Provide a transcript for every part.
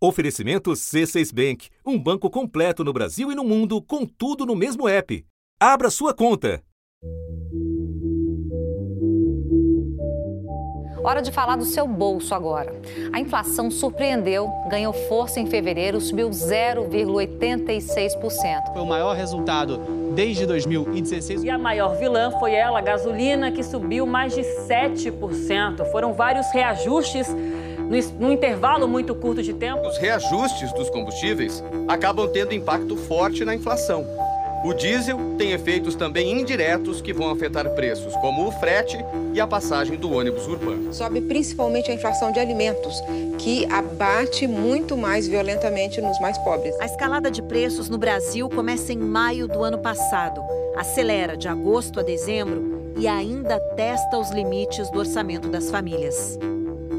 Oferecimento C6 Bank, um banco completo no Brasil e no mundo, com tudo no mesmo app. Abra sua conta. Hora de falar do seu bolso agora. A inflação surpreendeu, ganhou força em fevereiro, subiu 0,86%. Foi o maior resultado desde 2016. E a maior vilã foi ela, a gasolina, que subiu mais de 7%. Foram vários reajustes num intervalo muito curto de tempo. Os reajustes dos combustíveis acabam tendo impacto forte na inflação. O diesel tem efeitos também indiretos que vão afetar preços, como o frete e a passagem do ônibus urbano. Sobe principalmente a inflação de alimentos, que abate muito mais violentamente nos mais pobres. A escalada de preços no Brasil começa em maio do ano passado, acelera de agosto a dezembro e ainda testa os limites do orçamento das famílias.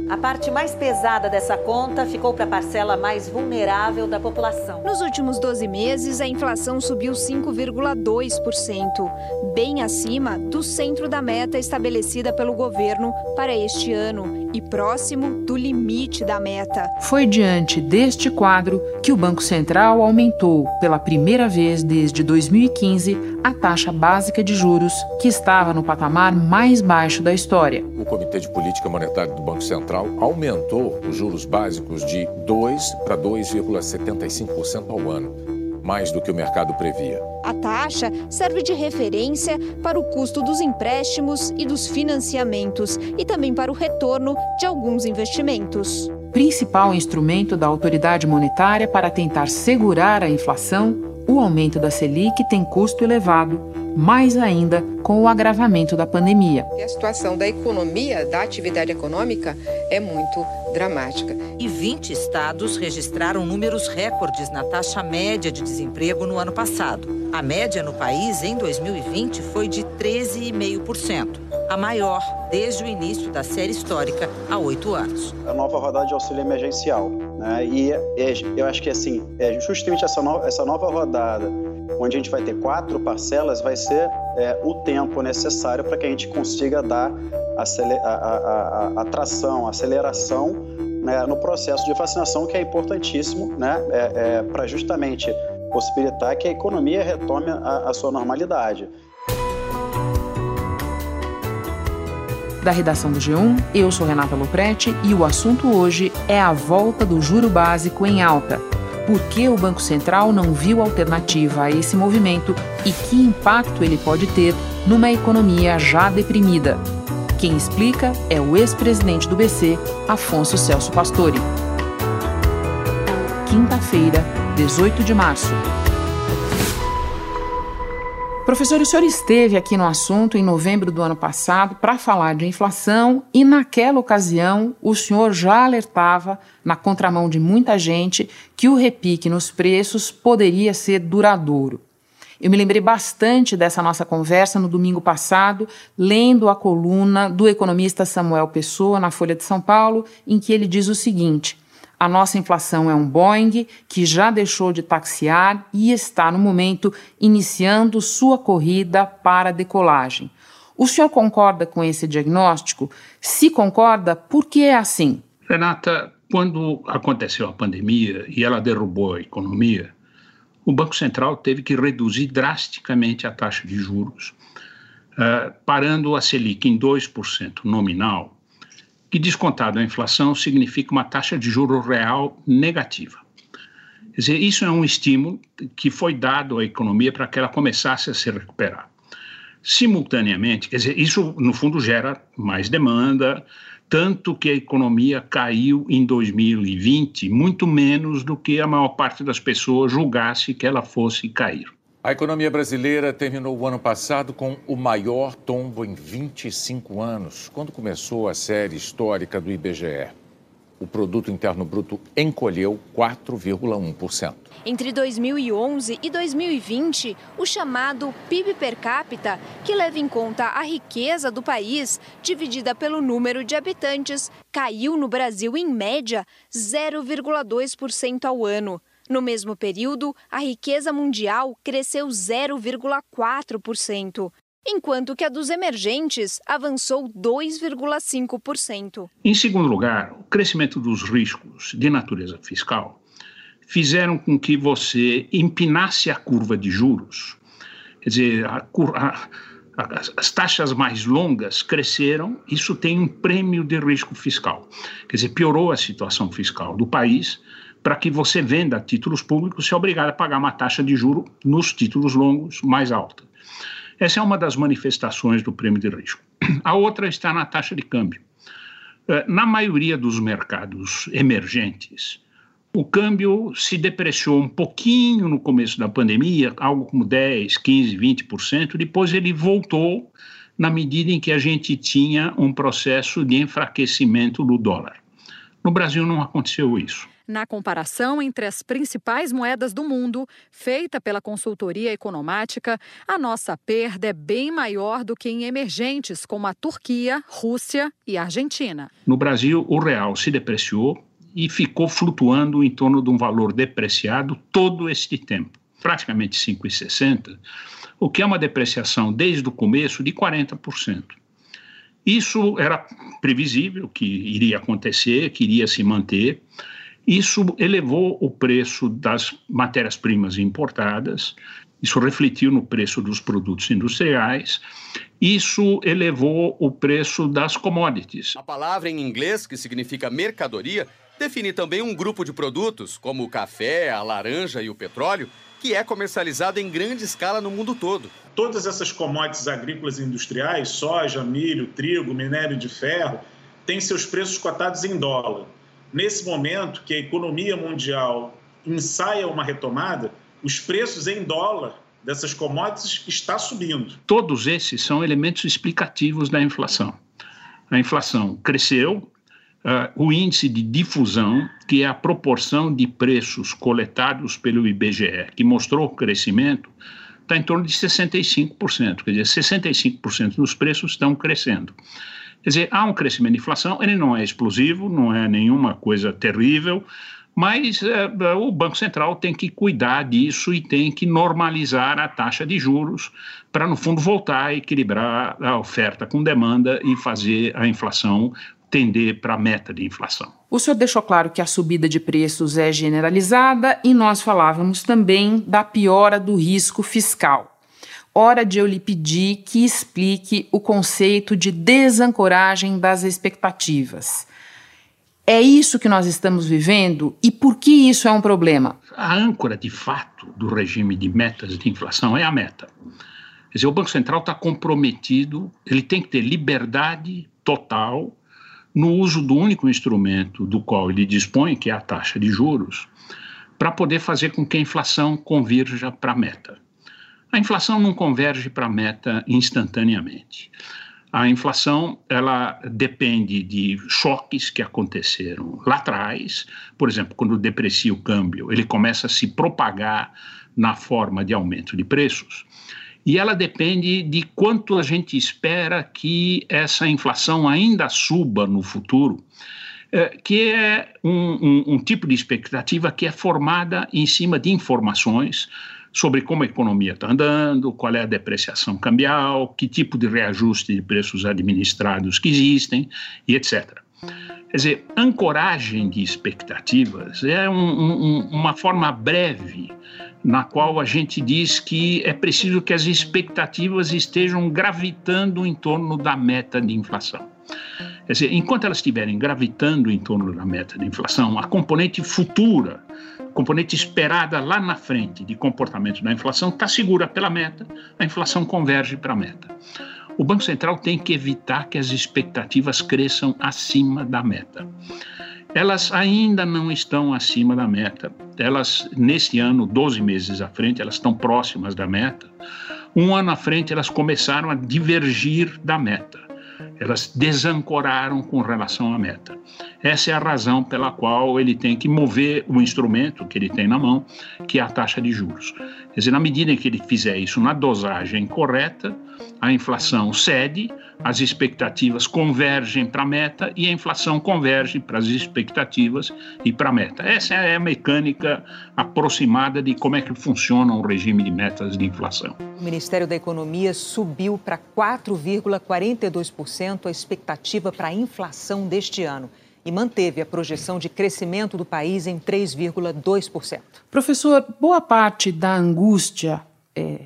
A parte mais pesada dessa conta ficou para a parcela mais vulnerável da população. Nos últimos 12 meses, a inflação subiu 5,2%, bem acima do centro da meta estabelecida pelo governo para este ano e próximo do limite da meta. Foi diante deste quadro que o Banco Central aumentou, pela primeira vez desde 2015, a taxa básica de juros, que estava no patamar mais baixo da história. O Comitê de Política Monetária do Banco Central aumentou os juros básicos de 2 para 2,75% ao ano, mais do que o mercado previa. A taxa serve de referência para o custo dos empréstimos e dos financiamentos e também para o retorno de alguns investimentos. Principal instrumento da autoridade monetária para tentar segurar a inflação o aumento da Selic tem custo elevado, mais ainda com o agravamento da pandemia. A situação da economia, da atividade econômica, é muito dramática. E 20 estados registraram números recordes na taxa média de desemprego no ano passado. A média no país em 2020 foi de 13,5%, a maior desde o início da série histórica há oito anos. A nova rodada de auxílio emergencial. Né? E é, eu acho que assim, é justamente essa, no, essa nova rodada, onde a gente vai ter quatro parcelas, vai ser é, o tempo necessário para que a gente consiga dar a, a, a, a atração, aceleração né, no processo de vacinação, que é importantíssimo né, é, é para justamente possibilitar que a economia retome a, a sua normalidade. Da redação do G1, eu sou Renata Loprete e o assunto hoje é a volta do juro básico em alta. Por que o Banco Central não viu alternativa a esse movimento e que impacto ele pode ter numa economia já deprimida? Quem explica é o ex-presidente do BC, Afonso Celso Pastore. Quinta-feira, 18 de março. Professor, o senhor esteve aqui no assunto em novembro do ano passado para falar de inflação e, naquela ocasião, o senhor já alertava, na contramão de muita gente, que o repique nos preços poderia ser duradouro. Eu me lembrei bastante dessa nossa conversa no domingo passado, lendo a coluna do economista Samuel Pessoa na Folha de São Paulo, em que ele diz o seguinte. A nossa inflação é um Boeing que já deixou de taxiar e está, no momento, iniciando sua corrida para a decolagem. O senhor concorda com esse diagnóstico? Se concorda, por que é assim? Renata, quando aconteceu a pandemia e ela derrubou a economia, o Banco Central teve que reduzir drasticamente a taxa de juros, uh, parando a Selic em 2% nominal que descontado a inflação significa uma taxa de juro real negativa. Quer dizer, isso é um estímulo que foi dado à economia para que ela começasse a se recuperar. Simultaneamente, quer dizer, isso no fundo gera mais demanda, tanto que a economia caiu em 2020 muito menos do que a maior parte das pessoas julgasse que ela fosse cair. A economia brasileira terminou o ano passado com o maior tombo em 25 anos, quando começou a série histórica do IBGE. O produto interno bruto encolheu 4,1%. Entre 2011 e 2020, o chamado PIB per capita, que leva em conta a riqueza do país dividida pelo número de habitantes, caiu no Brasil em média 0,2% ao ano. No mesmo período, a riqueza mundial cresceu 0,4%. enquanto que a dos emergentes avançou 2,5%. Em segundo lugar, o crescimento dos riscos de natureza fiscal fizeram com que você empinasse a curva de juros. Quer dizer, a, a, as taxas mais longas cresceram, isso tem um prêmio de risco fiscal. Quer dizer, piorou a situação fiscal do país para que você venda títulos públicos se é obrigado a pagar uma taxa de juro nos títulos longos mais alta. Essa é uma das manifestações do prêmio de risco. A outra está na taxa de câmbio. Eh, na maioria dos mercados emergentes, o câmbio se depreciou um pouquinho no começo da pandemia, algo como 10, 15, 20%, depois ele voltou na medida em que a gente tinha um processo de enfraquecimento do dólar. No Brasil não aconteceu isso. Na comparação entre as principais moedas do mundo, feita pela consultoria economática, a nossa perda é bem maior do que em emergentes como a Turquia, Rússia e Argentina. No Brasil, o real se depreciou e ficou flutuando em torno de um valor depreciado todo este tempo, praticamente 5,60, o que é uma depreciação desde o começo de 40%. Isso era previsível que iria acontecer, que iria se manter. Isso elevou o preço das matérias-primas importadas, isso refletiu no preço dos produtos industriais, isso elevou o preço das commodities. A palavra em inglês, que significa mercadoria, define também um grupo de produtos, como o café, a laranja e o petróleo, que é comercializado em grande escala no mundo todo. Todas essas commodities agrícolas e industriais, soja, milho, trigo, minério de ferro, têm seus preços cotados em dólar. Nesse momento que a economia mundial ensaia uma retomada, os preços em dólar dessas commodities está subindo. Todos esses são elementos explicativos da inflação. A inflação cresceu, uh, o índice de difusão, que é a proporção de preços coletados pelo IBGE, que mostrou crescimento, está em torno de 65%. Quer dizer, 65% dos preços estão crescendo. Quer dizer, há um crescimento de inflação, ele não é explosivo, não é nenhuma coisa terrível, mas é, o Banco Central tem que cuidar disso e tem que normalizar a taxa de juros para, no fundo, voltar a equilibrar a oferta com demanda e fazer a inflação tender para a meta de inflação. O senhor deixou claro que a subida de preços é generalizada e nós falávamos também da piora do risco fiscal. Hora de eu lhe pedir que explique o conceito de desancoragem das expectativas. É isso que nós estamos vivendo e por que isso é um problema? A âncora de fato do regime de metas de inflação é a meta. Quer dizer, o Banco Central está comprometido, ele tem que ter liberdade total no uso do único instrumento do qual ele dispõe, que é a taxa de juros, para poder fazer com que a inflação convirja para a meta. A inflação não converge para a meta instantaneamente. A inflação ela depende de choques que aconteceram lá atrás. Por exemplo, quando deprecia o câmbio, ele começa a se propagar na forma de aumento de preços e ela depende de quanto a gente espera que essa inflação ainda suba no futuro, é, que é um, um, um tipo de expectativa que é formada em cima de informações sobre como a economia está andando, qual é a depreciação cambial, que tipo de reajuste de preços administrados que existem e etc. Quer dizer, ancoragem de expectativas é um, um, uma forma breve na qual a gente diz que é preciso que as expectativas estejam gravitando em torno da meta de inflação. Quer dizer, enquanto elas estiverem gravitando em torno da meta de inflação, a componente futura, a componente esperada lá na frente de comportamento da inflação está segura pela meta, a inflação converge para a meta. O Banco Central tem que evitar que as expectativas cresçam acima da meta elas ainda não estão acima da meta. Elas, neste ano, 12 meses à frente, elas estão próximas da meta. Um ano à frente, elas começaram a divergir da meta. Elas desancoraram com relação à meta. Essa é a razão pela qual ele tem que mover o instrumento que ele tem na mão, que é a taxa de juros. Quer dizer, na medida em que ele fizer isso na dosagem correta, a inflação cede, as expectativas convergem para a meta e a inflação converge para as expectativas e para a meta. Essa é a mecânica aproximada de como é que funciona um regime de metas de inflação. O Ministério da Economia subiu para 4,42% a expectativa para a inflação deste ano e manteve a projeção de crescimento do país em 3,2%. Professor, boa parte da angústia é,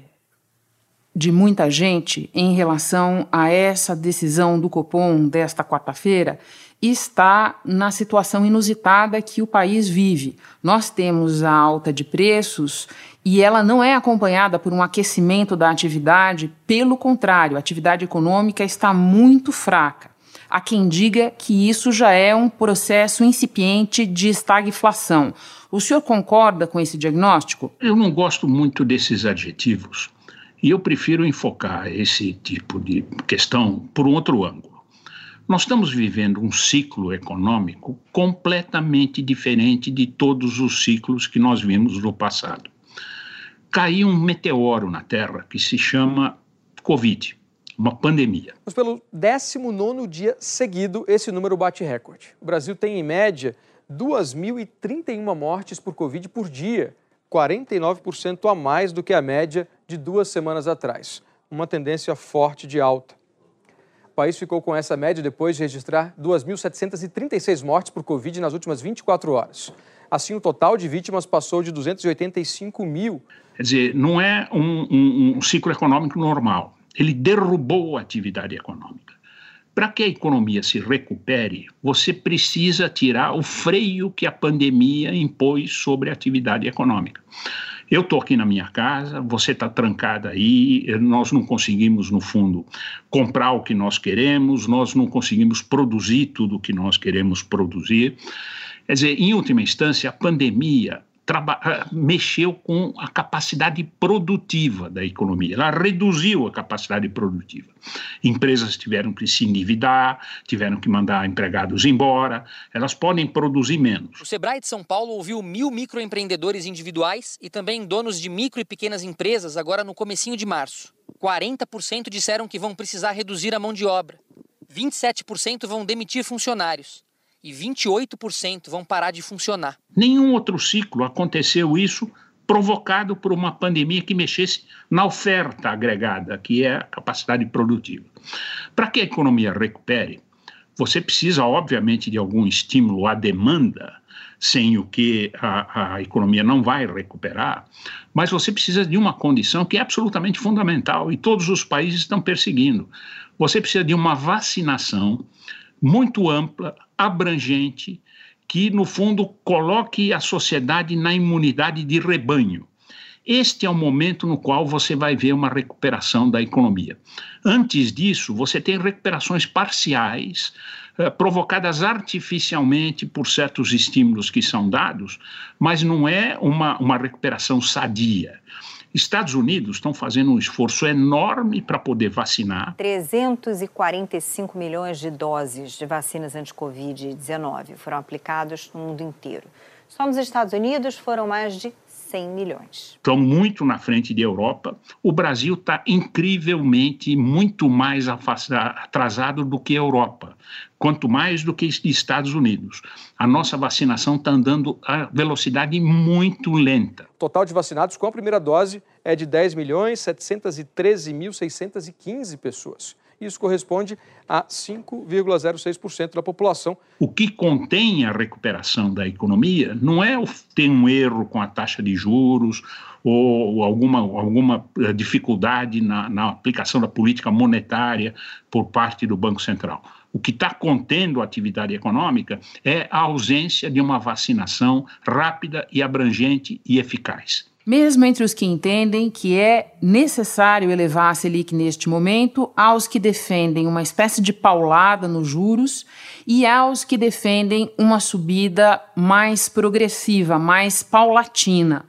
de muita gente em relação a essa decisão do Copom desta quarta-feira está na situação inusitada que o país vive. Nós temos a alta de preços e ela não é acompanhada por um aquecimento da atividade, pelo contrário, a atividade econômica está muito fraca. Há quem diga que isso já é um processo incipiente de estagflação. O senhor concorda com esse diagnóstico? Eu não gosto muito desses adjetivos e eu prefiro enfocar esse tipo de questão por um outro ângulo. Nós estamos vivendo um ciclo econômico completamente diferente de todos os ciclos que nós vimos no passado. Caiu um meteoro na Terra que se chama Covid, uma pandemia. Mas pelo 19 dia seguido, esse número bate recorde. O Brasil tem, em média, 2.031 mortes por Covid por dia, 49% a mais do que a média de duas semanas atrás. Uma tendência forte de alta. O país ficou com essa média depois de registrar 2.736 mortes por Covid nas últimas 24 horas. Assim, o total de vítimas passou de 285 mil. Quer dizer, não é um, um, um ciclo econômico normal. Ele derrubou a atividade econômica. Para que a economia se recupere, você precisa tirar o freio que a pandemia impôs sobre a atividade econômica. Eu estou aqui na minha casa, você está trancada aí, nós não conseguimos, no fundo, comprar o que nós queremos, nós não conseguimos produzir tudo o que nós queremos produzir. Quer dizer, em última instância, a pandemia mexeu com a capacidade produtiva da economia, ela reduziu a capacidade produtiva. Empresas tiveram que se endividar, tiveram que mandar empregados embora, elas podem produzir menos. O Sebrae de São Paulo ouviu mil microempreendedores individuais e também donos de micro e pequenas empresas agora no comecinho de março. 40% disseram que vão precisar reduzir a mão de obra. 27% vão demitir funcionários e 28% vão parar de funcionar. Nenhum outro ciclo aconteceu isso provocado por uma pandemia que mexesse na oferta agregada, que é a capacidade produtiva. Para que a economia recupere, você precisa, obviamente, de algum estímulo à demanda, sem o que a, a, economia não vai recuperar, mas você precisa de uma condição que é absolutamente fundamental e todos os países estão perseguindo. Você precisa de uma vacinação muito ampla, abrangente, que, no fundo, coloque a sociedade na imunidade de rebanho. Este é o momento no qual você vai ver uma recuperação da economia. Antes disso, você tem recuperações parciais, eh, provocadas artificialmente por certos estímulos que são dados, mas não é uma, uma recuperação sadia. Estados Unidos estão fazendo um esforço enorme para poder vacinar. 345 milhões de doses de vacinas anti-Covid-19 foram aplicadas no mundo inteiro. Só nos Estados Unidos foram mais de 100 milhões. Estão muito na frente da Europa. O Brasil está incrivelmente muito mais atrasado do que a Europa, quanto mais do que Estados Unidos. A nossa vacinação está andando a velocidade muito lenta. O total de vacinados com a primeira dose é de 10 milhões 713.615 pessoas. Isso corresponde a 5,06% da população. O que contém a recuperação da economia não é ter um erro com a taxa de juros ou alguma, alguma eh, dificuldade na, na aplicação da política monetária por parte do Banco Central. O que está contendo a atividade econômica é a ausência de uma vacinação rápida e abrangente e eficaz mesmo entre os que entendem que é necessário elevar a Selic neste momento, aos que defendem uma espécie de paulada nos juros e aos que defendem uma subida mais progressiva, mais paulatina.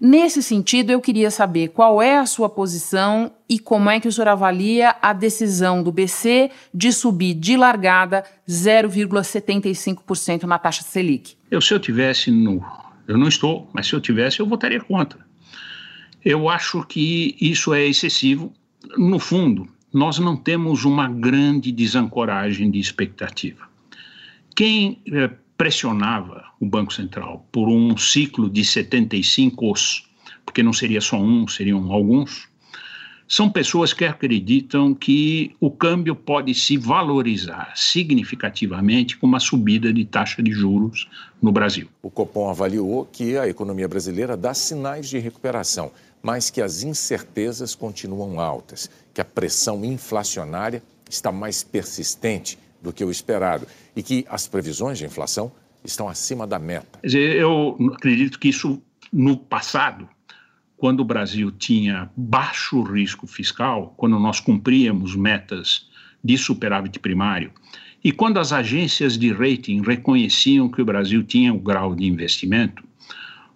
Nesse sentido, eu queria saber qual é a sua posição e como é que o senhor avalia a decisão do BC de subir de largada 0,75% na taxa Selic. Eu, se eu tivesse no eu não estou, mas se eu tivesse, eu votaria contra. Eu acho que isso é excessivo. No fundo, nós não temos uma grande desancoragem de expectativa. Quem eh, pressionava o Banco Central por um ciclo de 75 os, porque não seria só um, seriam alguns, são pessoas que acreditam que o câmbio pode se valorizar significativamente com uma subida de taxa de juros no Brasil. O Copom avaliou que a economia brasileira dá sinais de recuperação, mas que as incertezas continuam altas, que a pressão inflacionária está mais persistente do que o esperado e que as previsões de inflação estão acima da meta. Eu acredito que isso no passado quando o Brasil tinha baixo risco fiscal, quando nós cumpríamos metas de superávit primário, e quando as agências de rating reconheciam que o Brasil tinha o grau de investimento,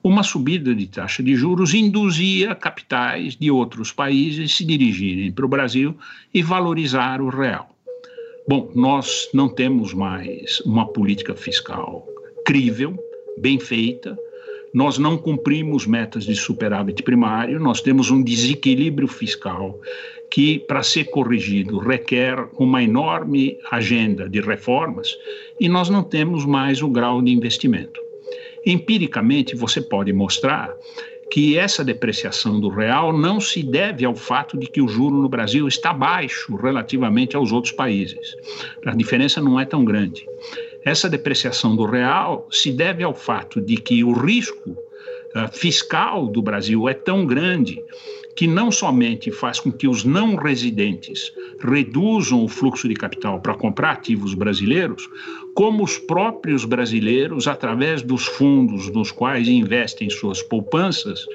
uma subida de taxa de juros induzia capitais de outros países se dirigirem para o Brasil e valorizar o real. Bom, nós não temos mais uma política fiscal crível, bem feita, nós não cumprimos metas de superávit primário, nós temos um desequilíbrio fiscal que, para ser corrigido, requer uma enorme agenda de reformas e nós não temos mais o grau de investimento. Empiricamente, você pode mostrar que essa depreciação do real não se deve ao fato de que o juro no Brasil está baixo relativamente aos outros países. A diferença não é tão grande. Essa depreciação do real se deve ao fato de que o risco uh, fiscal do Brasil é tão grande que não somente faz com que os não residentes reduzam o fluxo de capital para comprar ativos brasileiros, como os próprios brasileiros, através dos fundos nos quais investem suas poupanças,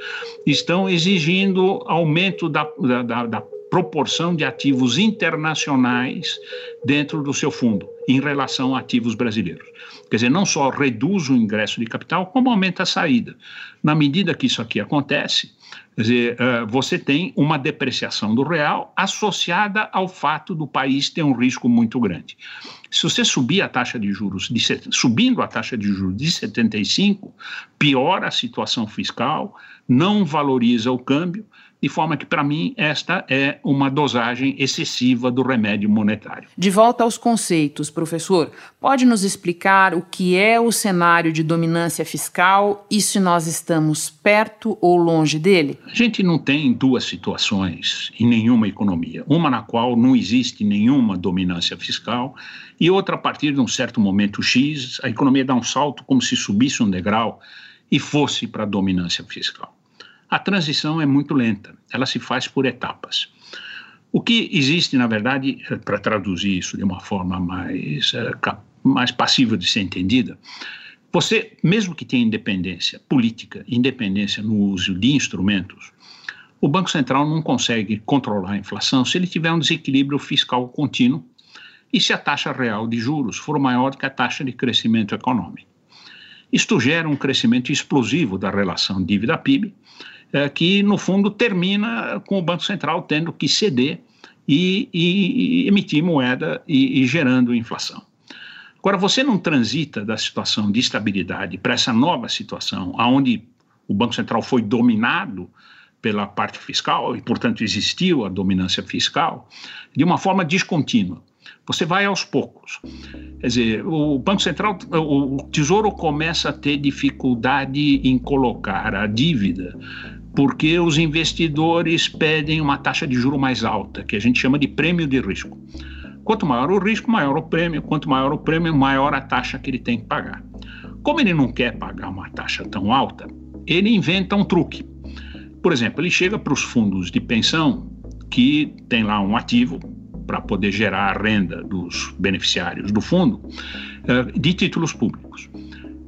estão exigindo aumento da, da, da proporção de ativos internacionais dentro do seu fundo em relação a ativos brasileiros. Quer dizer, não só reduz o ingresso de capital, como aumenta a saída. Na medida que isso aqui acontece, dizer, uh, você tem uma depreciação do real associada ao fato do país ter um risco muito grande. Se você subir a taxa de juros, de, subindo a taxa de juros de 75, piora a situação fiscal, não valoriza o câmbio, de forma que, para mim, esta é uma dosagem excessiva do remédio monetário. De volta aos conceitos, professor, pode nos explicar o que é o cenário de dominância fiscal e se nós estamos perto ou longe dele? A gente não tem duas situações em nenhuma economia. Uma na qual não existe nenhuma dominância fiscal e outra a partir de um certo momento X, a economia dá um salto como se subisse um degrau e fosse para a dominância fiscal. A transição é muito lenta, ela se faz por etapas. O que existe, na verdade, eh, para traduzir isso de uma forma mais, eh, mais passível de ser entendida, você, mesmo que tenha independência política, independência no uso de instrumentos, o Banco Central não consegue controlar a inflação se ele tiver um desequilíbrio fiscal contínuo e se a taxa real de juros for maior que a taxa de crescimento econômico. Isto gera um crescimento explosivo da relação dívida-PIB, é, que, no fundo, termina com o Banco Central tendo que ceder e, e, e emitir moeda e, e gerando inflação. Agora, você não transita da situação de estabilidade para essa nova situação, onde o Banco Central foi dominado pela parte fiscal e, portanto, existiu a dominância fiscal, de uma forma descontínua. Você vai aos poucos. Quer dizer, o Banco Central, o Tesouro começa a ter dificuldade em colocar a dívida porque os investidores pedem uma taxa de juro mais alta, que a gente chama de prêmio de risco. Quanto maior o risco, maior o prêmio. Quanto maior o prêmio, maior a taxa que ele tem que pagar. Como ele não quer pagar uma taxa tão alta, ele inventa um truque. Por exemplo, ele chega para os fundos de pensão que tem lá um ativo para poder gerar a renda dos beneficiários do fundo eh, de títulos públicos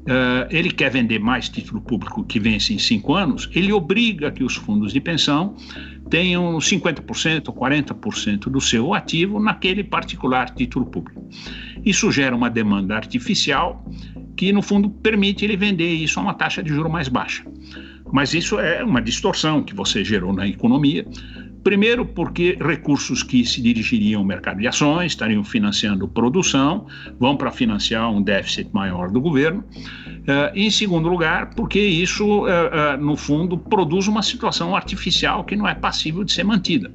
uh, ele quer vender mais título público que vence em cinco anos, ele obriga que os fundos de pensão tenham 50% ou 40% do seu ativo naquele particular título público. Isso gera uma demanda artificial que, no fundo, permite ele vender isso a uma taxa de juro mais baixa. Mas isso é uma distorção que você gerou na economia, Primeiro, porque recursos que se dirigiriam ao mercado de ações estariam financiando produção, vão para financiar um déficit maior do governo. Uh, em segundo lugar, porque isso, uh, uh, no fundo, produz uma situação artificial que não é passível de ser mantida.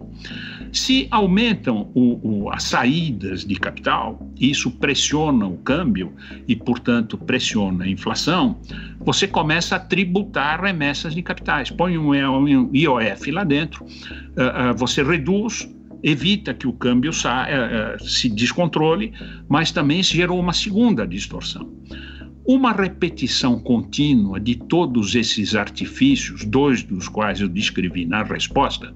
Se aumentam o, o, as saídas de capital, isso pressiona o câmbio e, portanto, pressiona a inflação, você começa a tributar remessas de capitais. Põe um, IOF lá dentro, uh, uh, você reduz evita que o câmbio uh, se descontrole, mas também gerou uma segunda distorção. Uma repetição contínua de todos esses artifícios, dois dos quais eu descrevi na resposta,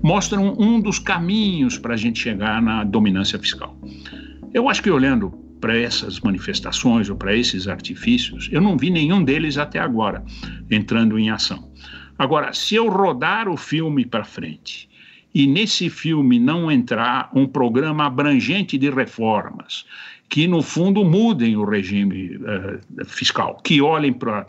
mostram um dos caminhos para a gente chegar na dominância fiscal. Eu acho que olhando para essas manifestações ou para esses artifícios, eu não vi nenhum deles até agora entrando em ação. Agora, se eu rodar o filme para frente e nesse filme não entrar um programa abrangente de reformas que, no fundo, mudem o regime uh, fiscal, que olhem para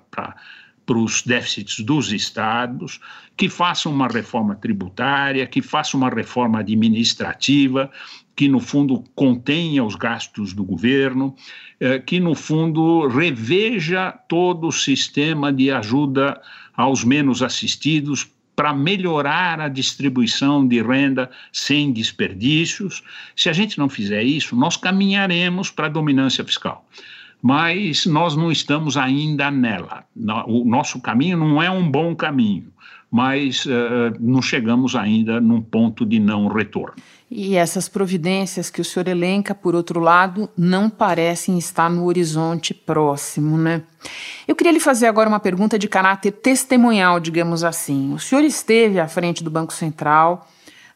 para os déficits dos estados, que façam uma reforma tributária, que façam uma reforma administrativa, que no fundo contenha os gastos do governo, eh, que no fundo reveja todo o sistema de ajuda aos menos assistidos para melhorar a distribuição de renda sem desperdícios. Se a gente não fizer isso, nós caminharemos para a dominância fiscal. Mas nós não estamos ainda nela. O nosso caminho não é um bom caminho, mas uh, não chegamos ainda num ponto de não retorno. E essas providências que o senhor elenca, por outro lado, não parecem estar no horizonte próximo, né? Eu queria lhe fazer agora uma pergunta de caráter testemunhal, digamos assim. O senhor esteve à frente do Banco Central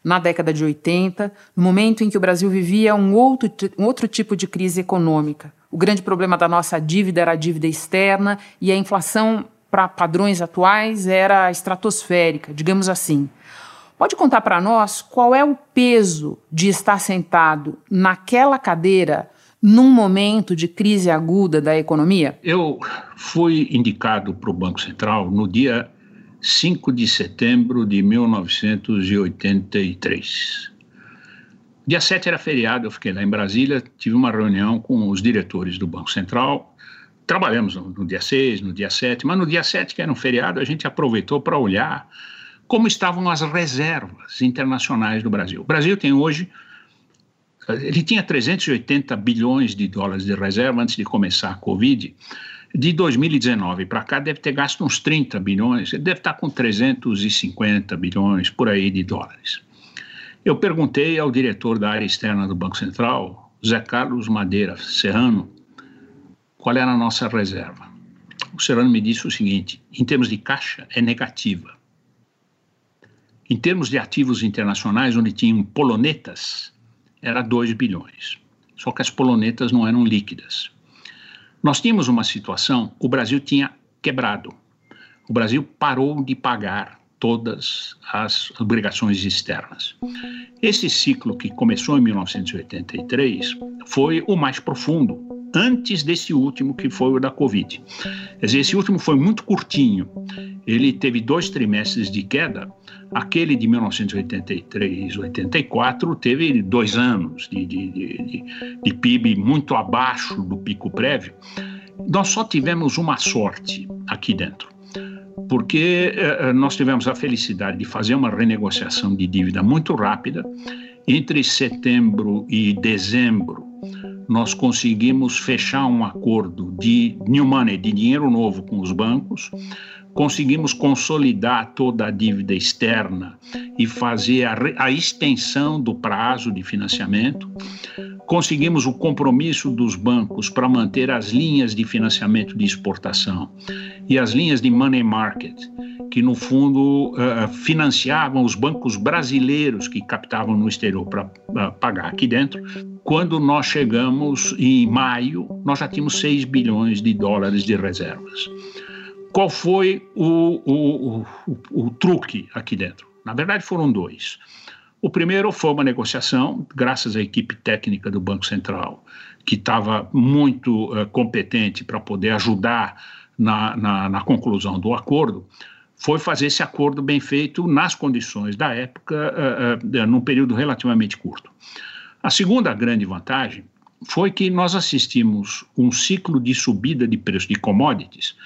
na década de 80, no momento em que o Brasil vivia um outro, um outro tipo de crise econômica. O grande problema da nossa dívida era a dívida externa e a inflação, para padrões atuais, era estratosférica, digamos assim. Pode contar para nós qual é o peso de estar sentado naquela cadeira num momento de crise aguda da economia? Eu fui indicado para o Banco Central no dia 5 de setembro de 1983. Dia 7 era feriado, eu fiquei lá em Brasília, tive uma reunião com os diretores do Banco Central. Trabalhamos no, no dia 6, no dia 7, mas no dia 7, que era um feriado, a gente aproveitou para olhar como estavam as reservas internacionais do Brasil. O Brasil tem hoje, ele tinha 380 bilhões de dólares de reserva antes de começar a Covid. De 2019 para cá, deve ter gasto uns 30 bilhões, deve estar com 350 bilhões por aí de dólares. Eu perguntei ao diretor da área externa do Banco Central, Zé Carlos Madeira Serrano, qual era a nossa reserva. O Serrano me disse o seguinte: em termos de caixa, é negativa. Em termos de ativos internacionais, onde tinham polonetas, era 2 bilhões. Só que as polonetas não eram líquidas. Nós tínhamos uma situação, o Brasil tinha quebrado. O Brasil parou de pagar todas as obrigações externas. Esse ciclo que começou em 1983 foi o mais profundo, antes desse último que foi o da Covid. Quer dizer, esse último foi muito curtinho. Ele teve dois trimestres de queda, Aquele de 1983, 84 teve dois anos de, de, de, de PIB muito abaixo do pico prévio. Nós só tivemos uma sorte aqui dentro porque eh, nós tivemos a felicidade de fazer uma renegociação de dívida muito rápida. Entre setembro e dezembro, nós conseguimos fechar um acordo de new money, de dinheiro novo com os bancos conseguimos consolidar toda a dívida externa e fazer a, a, extensão do prazo de financiamento, conseguimos o compromisso dos bancos para manter as linhas de financiamento de exportação e as linhas de money market, que no fundo uh, financiavam os bancos brasileiros que captavam no exterior para uh, pagar aqui dentro. Quando nós chegamos em maio, nós já tínhamos 6 bilhões de dólares de reservas qual foi o, o, o, o, truque aqui dentro? Na verdade, foram dois. O primeiro foi uma negociação, graças à equipe técnica do Banco Central, que estava muito uh, competente para poder ajudar na, na, na, conclusão do acordo, foi fazer esse acordo bem feito nas condições da época, uh, uh, num período relativamente curto. A segunda grande vantagem foi que nós assistimos um ciclo de subida de preço de commodities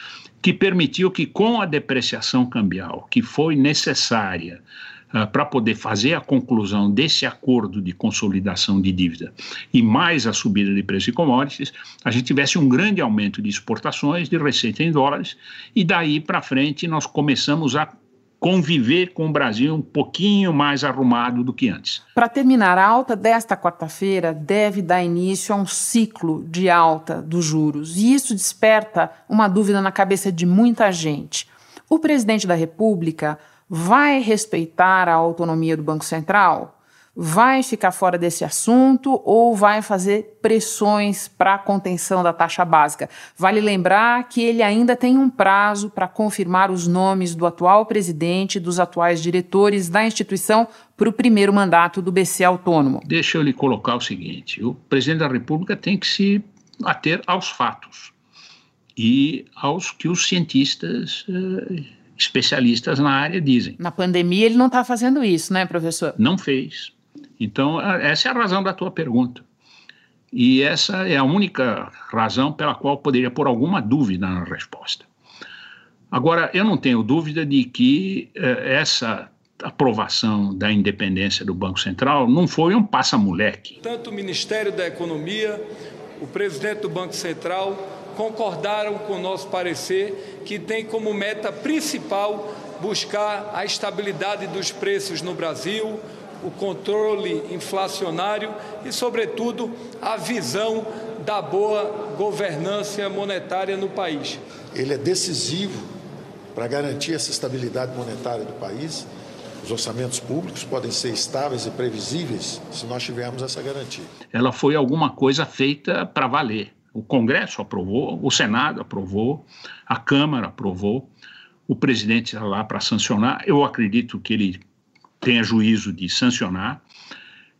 que permitiu que, com a depreciação cambial que foi necessária uh, para poder fazer a conclusão desse acordo de consolidação de dívida e mais a subida de preços de commodities, a gente tivesse um grande aumento de exportações, de receita em dólares, e daí para frente nós começamos a conviver com o Brasil um pouquinho mais arrumado do que antes. Para terminar, a alta desta quarta-feira deve dar início a um ciclo de alta dos juros, e isso desperta uma dúvida na cabeça de muita gente. O presidente da República vai respeitar a autonomia do Banco Central? Vai ficar fora desse assunto ou vai fazer pressões para a contenção da taxa básica. Vale lembrar que ele ainda tem um prazo para confirmar os nomes do atual presidente e dos atuais diretores da instituição para o primeiro mandato do BC Autônomo. Deixa eu lhe colocar o seguinte: o presidente da República tem que se ater aos fatos e aos que os cientistas. Eh, especialistas na área dizem. Na pandemia ele não está fazendo isso, né, professor? Não fez. Então, essa é a razão da tua pergunta. E essa é a única razão pela qual poderia pôr alguma dúvida na resposta. Agora, eu não tenho dúvida de que eh, essa aprovação da independência do Banco Central não foi um passa-moleque. Tanto o Ministério da Economia, o presidente do Banco Central concordaram com o nosso parecer que tem como meta principal buscar a estabilidade dos preços no Brasil, o controle inflacionário e, sobretudo, a visão da boa governança monetária no país. Ele é decisivo para garantir essa estabilidade monetária do país. Os orçamentos públicos podem ser estáveis e previsíveis se nós tivermos essa garantia. Ela foi alguma coisa feita para valer. O Congresso aprovou, o Senado aprovou, a Câmara aprovou, o presidente está lá para sancionar. Eu acredito que ele tenha juízo de sancionar,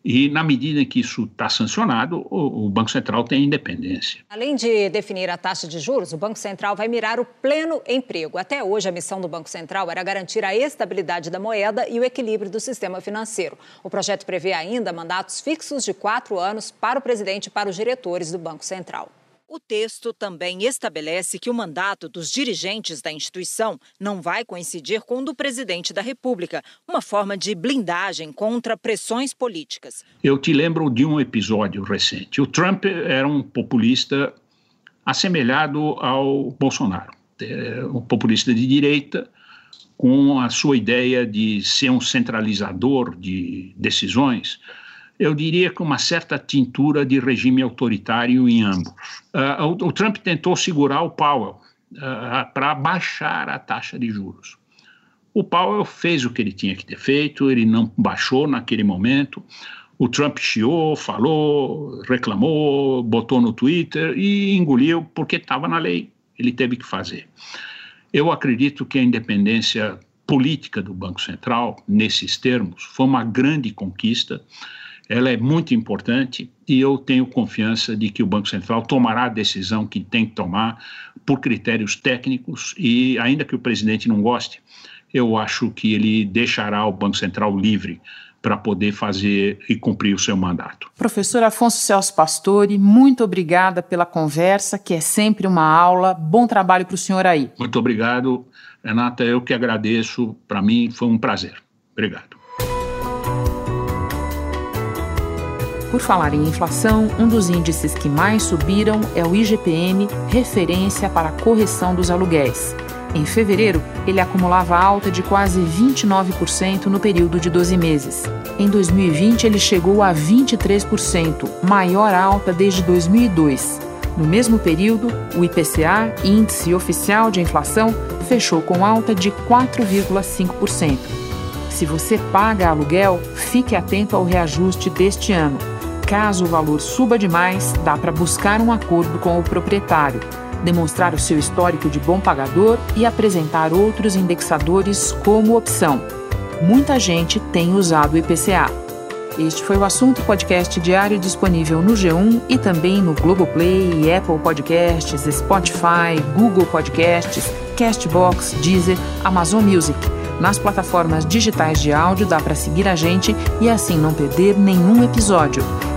e, na medida em que isso está sancionado, o, o, Banco Central tem independência. Além de definir a taxa de juros, o Banco Central vai mirar o pleno emprego. Até hoje, a missão do Banco Central era garantir a estabilidade da moeda e o equilíbrio do sistema financeiro. O projeto prevê ainda mandatos fixos de quatro anos para o presidente e para os diretores do Banco Central. O texto também estabelece que o mandato dos dirigentes da instituição não vai coincidir com o do presidente da República, uma forma de blindagem contra pressões políticas. Eu te lembro de um episódio recente. O Trump era um populista assemelhado ao Bolsonaro, é, um populista de direita com a sua ideia de ser um centralizador de decisões eu diria que uma certa tintura de regime autoritário em ambos. Uh, o, o, Trump tentou segurar o Powell uh, para baixar a taxa de juros. O Powell fez o que ele tinha que ter feito, ele não baixou naquele momento. O Trump chiou, falou, reclamou, botou no Twitter e engoliu porque estava na lei. Ele teve que fazer. Eu acredito que a independência política do Banco Central, nesses termos, foi uma grande conquista ela é muito importante e eu tenho confiança de que o Banco Central tomará a decisão que tem que tomar por critérios técnicos e, ainda que o presidente não goste, eu acho que ele deixará o Banco Central livre para poder fazer e cumprir o seu mandato. Professor Afonso Celso Pastore, muito obrigada pela conversa, que é sempre uma aula. Bom trabalho para o senhor aí. Muito obrigado, Renata. Eu que agradeço. Para mim foi um prazer. Obrigado. Por falar em inflação, um dos índices que mais subiram é o IGPM, referência para a correção dos aluguéis. Em fevereiro, ele acumulava alta de quase 29% no período de 12 meses. Em 2020, ele chegou a 23%, maior alta desde 2002. No mesmo período, o IPCA, Índice Oficial de Inflação, fechou com alta de 4,5%. Se você paga aluguel, fique atento ao reajuste deste ano. Caso o valor suba demais, dá para buscar um acordo com o proprietário, demonstrar o seu histórico de bom pagador e apresentar outros indexadores como opção. Muita gente tem usado o IPCA. Este foi o assunto podcast diário disponível no G1 e também no Globoplay, Apple Podcasts, Spotify, Google Podcasts, Castbox, Deezer, Amazon Music. Nas plataformas digitais de áudio dá para seguir a gente e assim não perder nenhum episódio.